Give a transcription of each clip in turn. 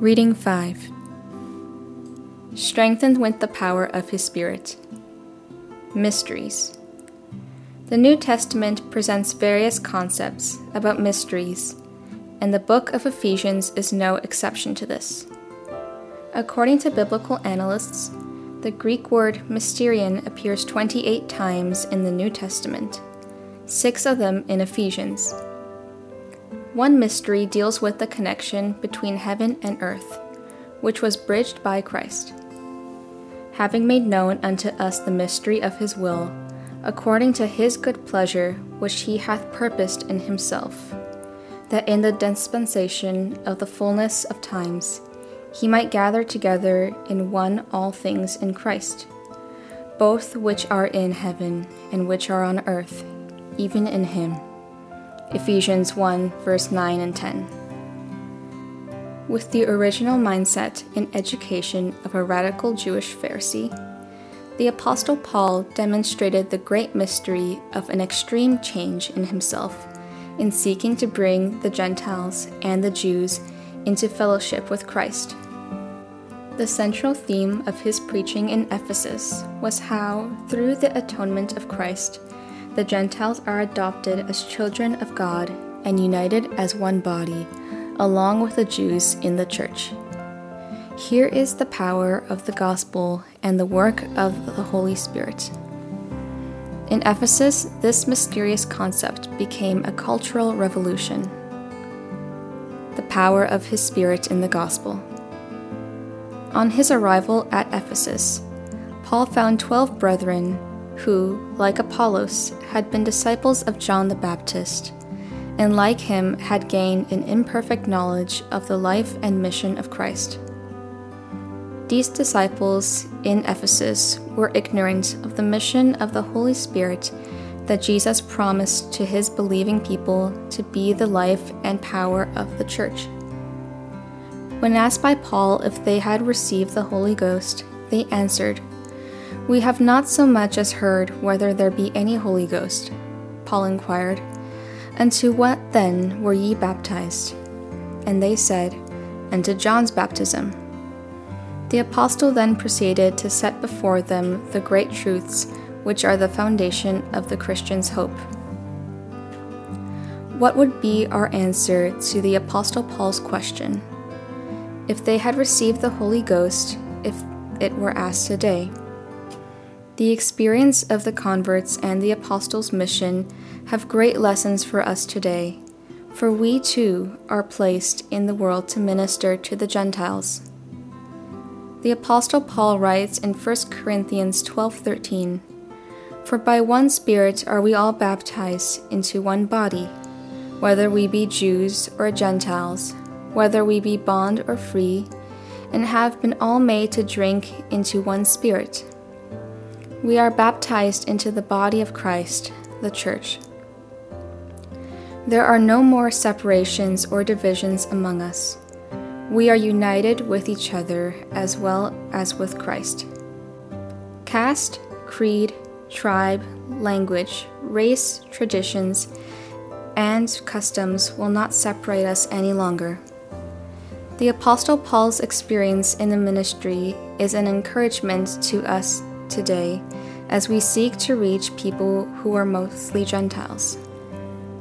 Reading 5 Strengthened with the power of His Spirit. Mysteries. The New Testament presents various concepts about mysteries, and the book of Ephesians is no exception to this. According to biblical analysts, the Greek word mysterion appears 28 times in the New Testament, six of them in Ephesians. One mystery deals with the connection between heaven and earth, which was bridged by Christ. Having made known unto us the mystery of his will, according to his good pleasure which he hath purposed in himself, that in the dispensation of the fullness of times he might gather together in one all things in Christ, both which are in heaven and which are on earth, even in him. Ephesians 1, verse 9 and 10. With the original mindset and education of a radical Jewish Pharisee, the Apostle Paul demonstrated the great mystery of an extreme change in himself in seeking to bring the Gentiles and the Jews into fellowship with Christ. The central theme of his preaching in Ephesus was how, through the atonement of Christ, the Gentiles are adopted as children of God and united as one body, along with the Jews in the church. Here is the power of the gospel and the work of the Holy Spirit. In Ephesus, this mysterious concept became a cultural revolution. The power of his Spirit in the gospel. On his arrival at Ephesus, Paul found twelve brethren who, like Apollos, had been disciples of John the Baptist, and like him had gained an imperfect knowledge of the life and mission of Christ. These disciples in Ephesus were ignorant of the mission of the Holy Spirit that Jesus promised to his believing people to be the life and power of the church. When asked by Paul if they had received the Holy Ghost, they answered, We have not so much as heard whether there be any Holy Ghost. Paul inquired, Unto what then were ye baptized? And they said, Unto John's baptism. The apostle then proceeded to set before them the great truths which are the foundation of the Christian's hope. What would be our answer to the apostle Paul's question? if they had received the Holy Ghost if it were asked today. The experience of the converts and the apostles' mission have great lessons for us today, for we too are placed in the world to minister to the Gentiles. The apostle Paul writes in 1 Corinthians 12:13, "For by one spirit are we all baptized into one body, whether we be Jews or Gentiles." whether we be bond or free, and have been all made to drink into one Spirit. We are baptized into the body of Christ, the Church. There are no more separations or divisions among us. We are united with each other as well as with Christ. Caste, creed, tribe, language, race, traditions, and customs will not separate us any longer. The Apostle Paul's experience in the ministry is an encouragement to us today as we seek to reach people who are mostly Gentiles.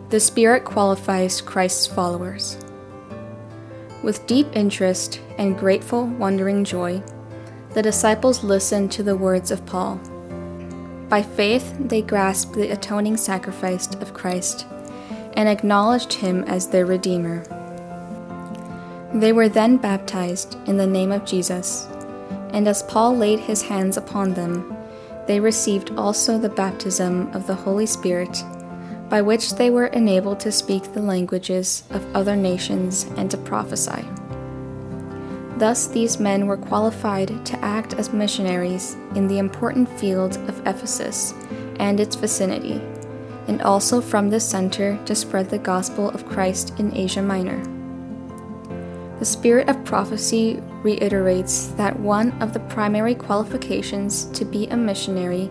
The Spirit qualifies Christ's followers. With deep interest and grateful, wondering joy, the disciples listened to the words of Paul. By faith, they grasped the atoning sacrifice of Christ and acknowledged him as their Redeemer. They were then baptized in the name of Jesus, and as Paul laid his hands upon them, they received also the baptism of the Holy Spirit, by which they were enabled to speak the languages of other nations and to prophesy. Thus, these men were qualified to act as missionaries in the important field of Ephesus and its vicinity, and also from this center to spread the gospel of Christ in Asia Minor. The spirit of prophecy reiterates that one of the primary qualifications to be a missionary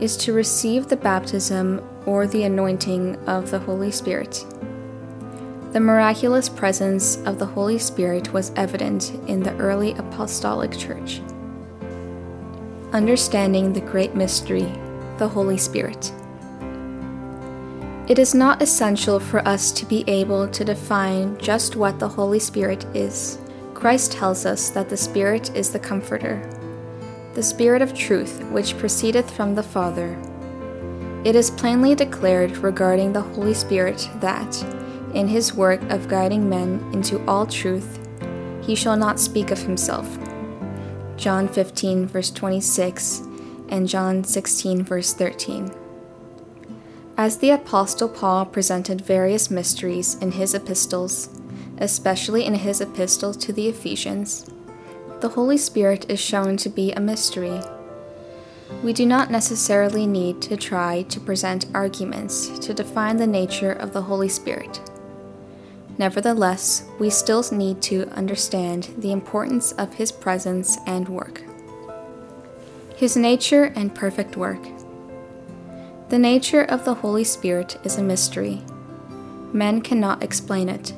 is to receive the baptism or the anointing of the Holy Spirit. The miraculous presence of the Holy Spirit was evident in the early apostolic church. Understanding the great mystery, the Holy Spirit. It is not essential for us to be able to define just what the Holy Spirit is. Christ tells us that the Spirit is the Comforter, the Spirit of truth which proceedeth from the Father. It is plainly declared regarding the Holy Spirit that, in his work of guiding men into all truth, he shall not speak of himself. John 15, verse 26, and John 16, verse 13. As the Apostle Paul presented various mysteries in his epistles, especially in his epistle to the Ephesians, the Holy Spirit is shown to be a mystery. We do not necessarily need to try to present arguments to define the nature of the Holy Spirit. Nevertheless, we still need to understand the importance of His presence and work. His nature and perfect work. The nature of the Holy Spirit is a mystery. Men cannot explain it,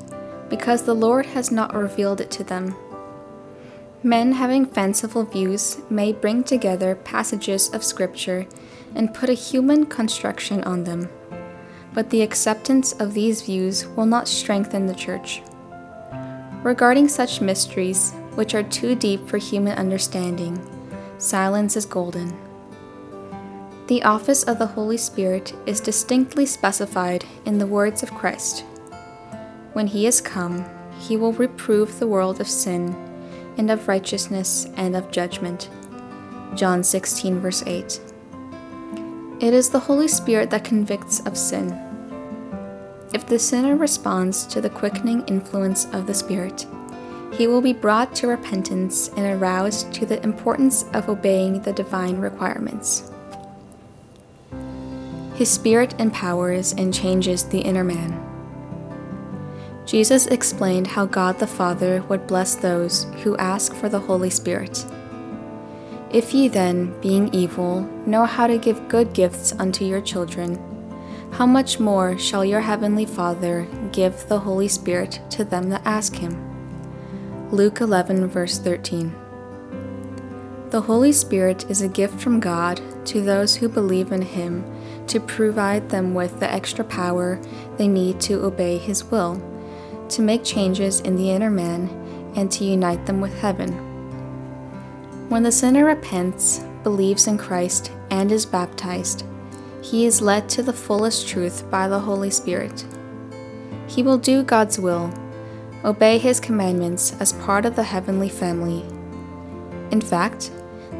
because the Lord has not revealed it to them. Men having fanciful views may bring together passages of Scripture and put a human construction on them, but the acceptance of these views will not strengthen the Church. Regarding such mysteries, which are too deep for human understanding, silence is golden. The office of the Holy Spirit is distinctly specified in the words of Christ. When he is come, he will reprove the world of sin, and of righteousness, and of judgment. John 16, verse 8. It is the Holy Spirit that convicts of sin. If the sinner responds to the quickening influence of the Spirit, he will be brought to repentance and aroused to the importance of obeying the divine requirements. His Spirit empowers and changes the inner man. Jesus explained how God the Father would bless those who ask for the Holy Spirit. If ye then, being evil, know how to give good gifts unto your children, how much more shall your heavenly Father give the Holy Spirit to them that ask him? Luke 11, verse 13. The Holy Spirit is a gift from God to those who believe in Him to provide them with the extra power they need to obey His will, to make changes in the inner man, and to unite them with heaven. When the sinner repents, believes in Christ, and is baptized, he is led to the fullest truth by the Holy Spirit. He will do God's will, obey His commandments as part of the heavenly family. In fact,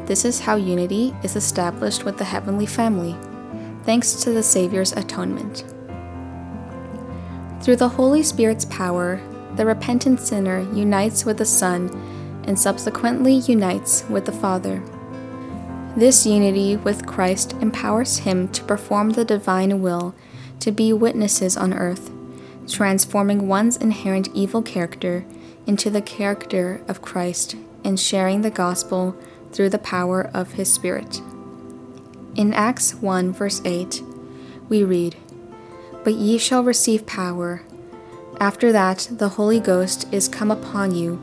this is how unity is established with the heavenly family thanks to the Savior's atonement. Through the Holy Spirit's power, the repentant sinner unites with the Son and subsequently unites with the Father. This unity with Christ empowers him to perform the divine will, to be witnesses on earth, transforming one's inherent evil character into the character of Christ and sharing the gospel through the power of his Spirit. In Acts 1, verse 8, we read, But ye shall receive power. After that, the Holy Ghost is come upon you,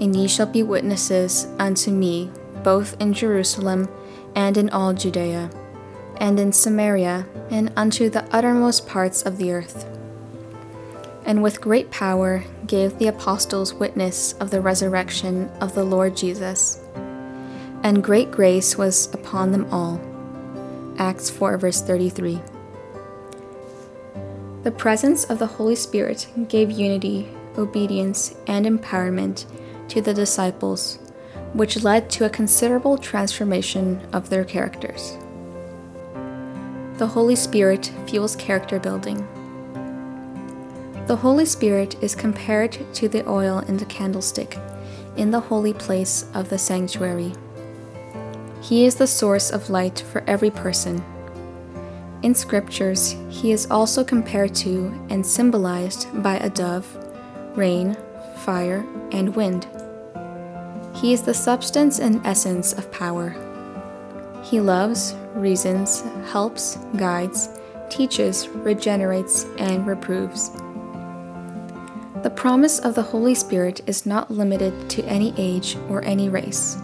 and ye shall be witnesses unto me, both in Jerusalem and in all Judea, and in Samaria, and unto the uttermost parts of the earth. And with great power gave the apostles witness of the resurrection of the Lord Jesus. And great grace was upon them all. Acts 4, verse 33. The presence of the Holy Spirit gave unity, obedience, and empowerment to the disciples, which led to a considerable transformation of their characters. The Holy Spirit fuels character building. The Holy Spirit is compared to the oil in the candlestick in the holy place of the sanctuary. He is the source of light for every person. In scriptures, he is also compared to and symbolized by a dove, rain, fire, and wind. He is the substance and essence of power. He loves, reasons, helps, guides, teaches, regenerates, and reproves. The promise of the Holy Spirit is not limited to any age or any race.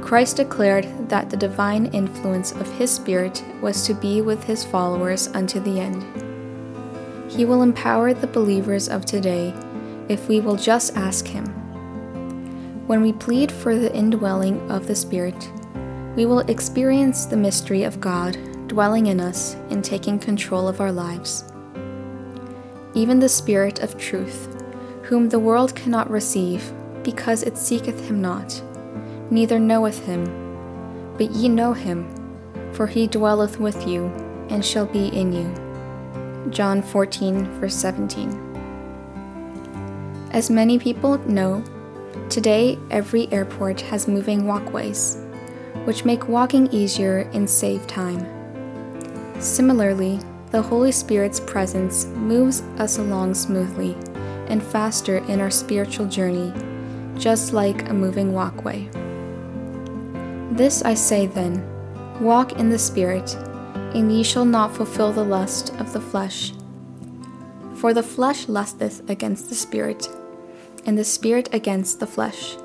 Christ declared that the divine influence of His Spirit was to be with His followers unto the end. He will empower the believers of today if we will just ask Him. When we plead for the indwelling of the Spirit, we will experience the mystery of God dwelling in us and taking control of our lives even the Spirit of truth, whom the world cannot receive, because it seeketh him not, neither knoweth him. But ye know him, for he dwelleth with you, and shall be in you. John 14, verse 17. As many people know, today every airport has moving walkways, which make walking easier and save time. Similarly, the Holy Spirit's presence moves us along smoothly and faster in our spiritual journey, just like a moving walkway. This I say then walk in the Spirit, and ye shall not fulfill the lust of the flesh. For the flesh lusteth against the Spirit, and the Spirit against the flesh.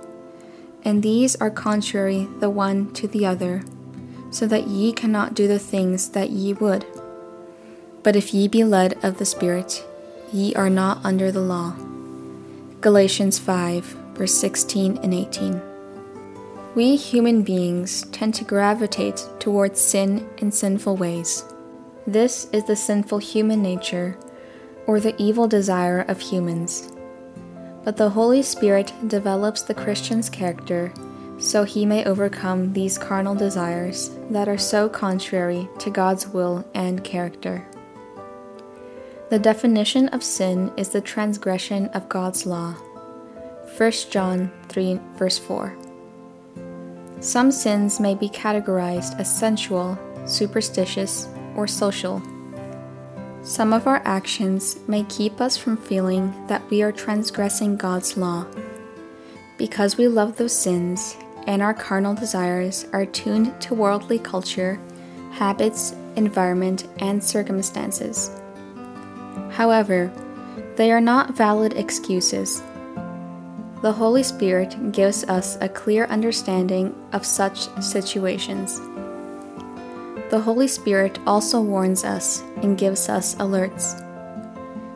And these are contrary the one to the other, so that ye cannot do the things that ye would. But if ye be led of the Spirit, ye are not under the law. Galatians 5, verse 16 and 18. We human beings tend to gravitate towards sin and sinful ways. This is the sinful human nature, or the evil desire of humans. But the Holy Spirit develops the Christian's character so he may overcome these carnal desires that are so contrary to God's will and character. The definition of sin is the transgression of God's law. 1 John 3, verse 4. Some sins may be categorized as sensual, superstitious, or social. Some of our actions may keep us from feeling that we are transgressing God's law. Because we love those sins and our carnal desires are tuned to worldly culture, habits, environment, and circumstances. However, they are not valid excuses. The Holy Spirit gives us a clear understanding of such situations. The Holy Spirit also warns us and gives us alerts.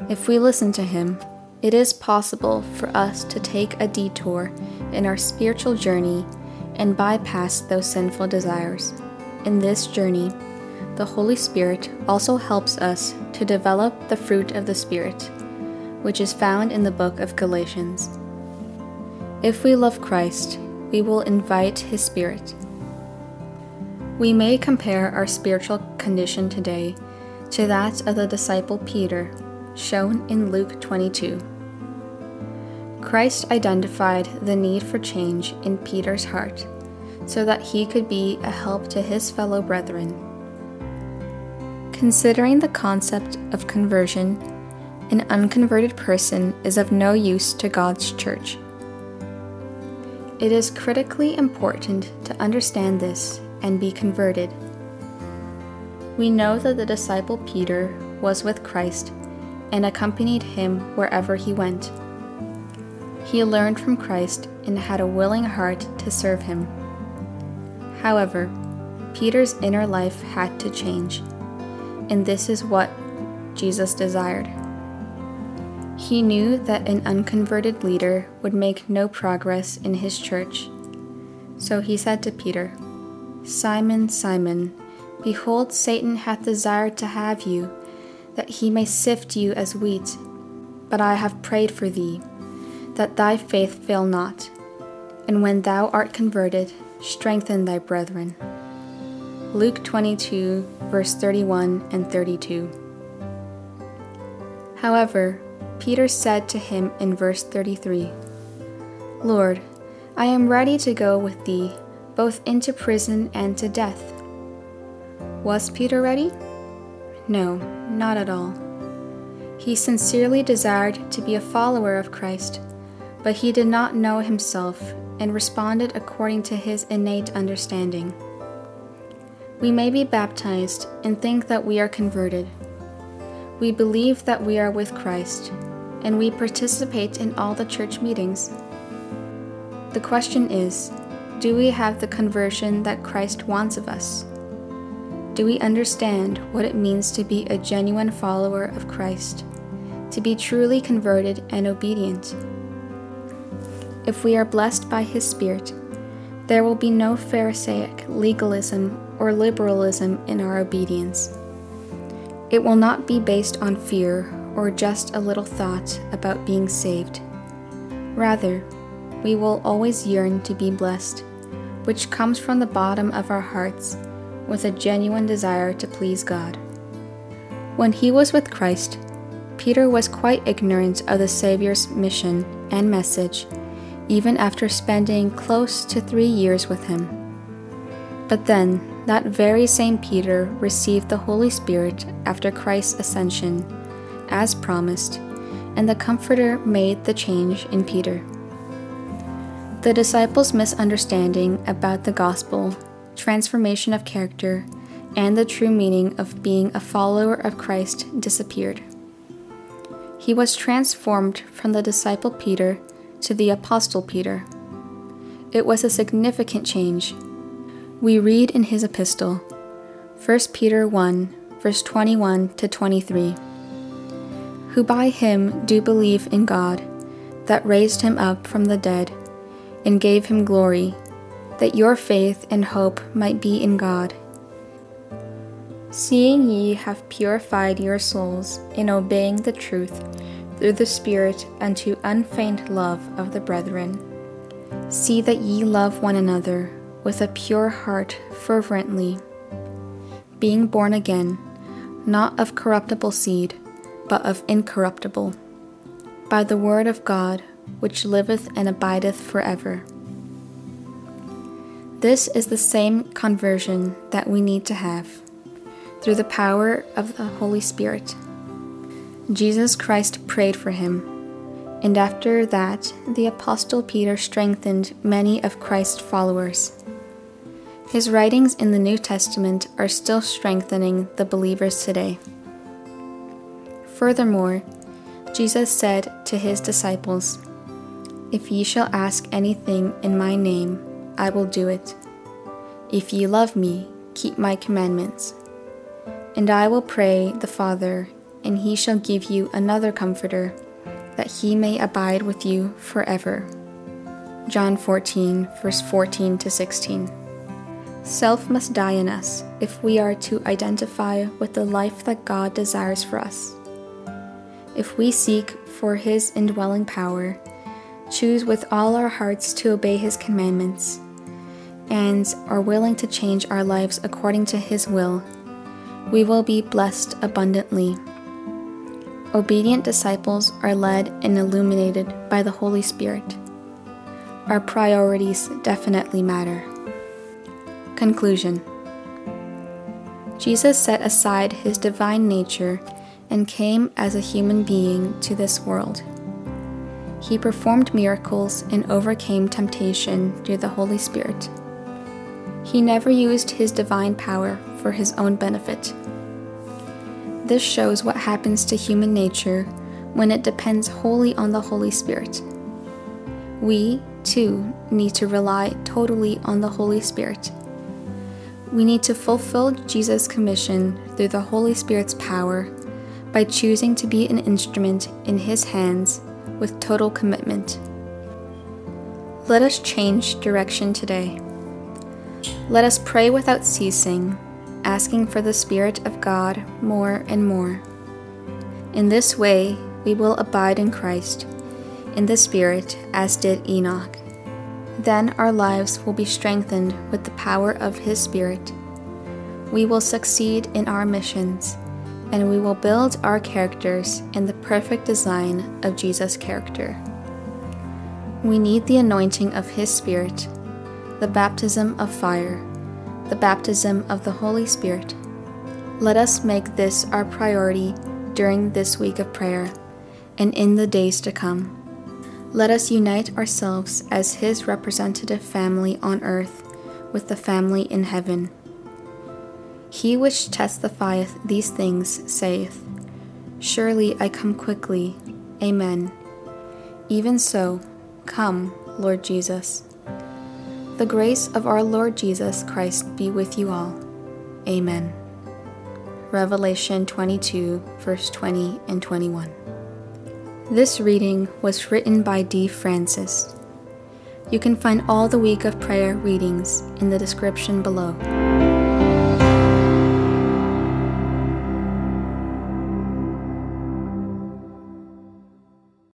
If we listen to Him, it is possible for us to take a detour in our spiritual journey and bypass those sinful desires. In this journey, the Holy Spirit also helps us to develop the fruit of the Spirit, which is found in the book of Galatians. If we love Christ, we will invite His Spirit. We may compare our spiritual condition today to that of the disciple Peter, shown in Luke 22. Christ identified the need for change in Peter's heart so that he could be a help to his fellow brethren Considering the concept of conversion, an unconverted person is of no use to God's church. It is critically important to understand this and be converted. We know that the disciple Peter was with Christ and accompanied him wherever he went. He learned from Christ and had a willing heart to serve him. However, Peter's inner life had to change and this is what Jesus desired. He knew that an unconverted leader would make no progress in his church. So he said to Peter, Simon, Simon, behold, Satan hath desired to have you, that he may sift you as wheat. But I have prayed for thee, that thy faith fail not. And when thou art converted, strengthen thy brethren. Luke 22, verse 31 and 32. However, Peter said to him in verse 33 Lord, I am ready to go with thee, both into prison and to death. Was Peter ready? No, not at all. He sincerely desired to be a follower of Christ, but he did not know himself and responded according to his innate understanding. We may be baptized and think that we are converted. We believe that we are with Christ, and we participate in all the church meetings. The question is do we have the conversion that Christ wants of us? Do we understand what it means to be a genuine follower of Christ, to be truly converted and obedient? If we are blessed by His Spirit, there will be no Pharisaic legalism or liberalism in our obedience. It will not be based on fear or just a little thought about being saved. Rather, we will always yearn to be blessed, which comes from the bottom of our hearts with a genuine desire to please God. When he was with Christ, Peter was quite ignorant of the Savior's mission and message, even after spending close to three years with him. But then, that very same Peter received the Holy Spirit after Christ's ascension, as promised, and the Comforter made the change in Peter. The disciples' misunderstanding about the gospel transformation of character, and the true meaning of being a follower of Christ disappeared. He was transformed from the disciple Peter to the apostle Peter. It was a significant change. We read in his epistle, 1 Peter 1, verse 21 to 23, who by him do believe in God, that raised him up from the dead, and gave him glory that your faith and hope might be in God. Seeing ye have purified your souls in obeying the truth through the Spirit unto unfeigned love of the brethren, see that ye love one another with a pure heart fervently, being born again, not of corruptible seed, but of incorruptible, by the word of God, which liveth and abideth for ever. This is the same conversion that we need to have through the power of the Holy Spirit. Jesus Christ prayed for him, and after that, the Apostle Peter strengthened many of Christ's followers. His writings in the New Testament are still strengthening the believers today. Furthermore, Jesus said to his disciples, If ye shall ask anything in my name, I will do it. If ye love me, keep my commandments. And I will pray the Father, and he shall give you another Comforter, that he may abide with you forever. John 14, verse 14 to 16. Self must die in us if we are to identify with the life that God desires for us. If we seek for His indwelling power, choose with all our hearts to obey His commandments, and are willing to change our lives according to His will, we will be blessed abundantly. Obedient disciples are led and illuminated by the Holy Spirit. Our priorities definitely matter. Conclusion Jesus set aside his divine nature and came as a human being to this world. He performed miracles and overcame temptation through the Holy Spirit. He never used his divine power for his own benefit. This shows what happens to human nature when it depends wholly on the Holy Spirit. We, too, need to rely totally on the Holy Spirit. We need to fulfill Jesus' commission through the Holy Spirit's power by choosing to be an instrument in His hands with total commitment. Let us change direction today. Let us pray without ceasing, asking for the Spirit of God more and more. In this way, we will abide in Christ, in the Spirit, as did Enoch. Then our lives will be strengthened with the power of His Spirit. We will succeed in our missions and we will build our characters in the perfect design of Jesus' character. We need the anointing of His Spirit, the baptism of fire, the baptism of the Holy Spirit. Let us make this our priority during this week of prayer and in the days to come. Let us unite ourselves as His representative family on earth with the family in heaven. He which testifieth these things saith, Surely I come quickly, Amen. Even so, come, Lord Jesus. The grace of our Lord Jesus Christ be with you all. Amen. Revelation 22, verse 20 and 21. This reading was written by D. Francis. You can find all the Week of Prayer readings in the description below.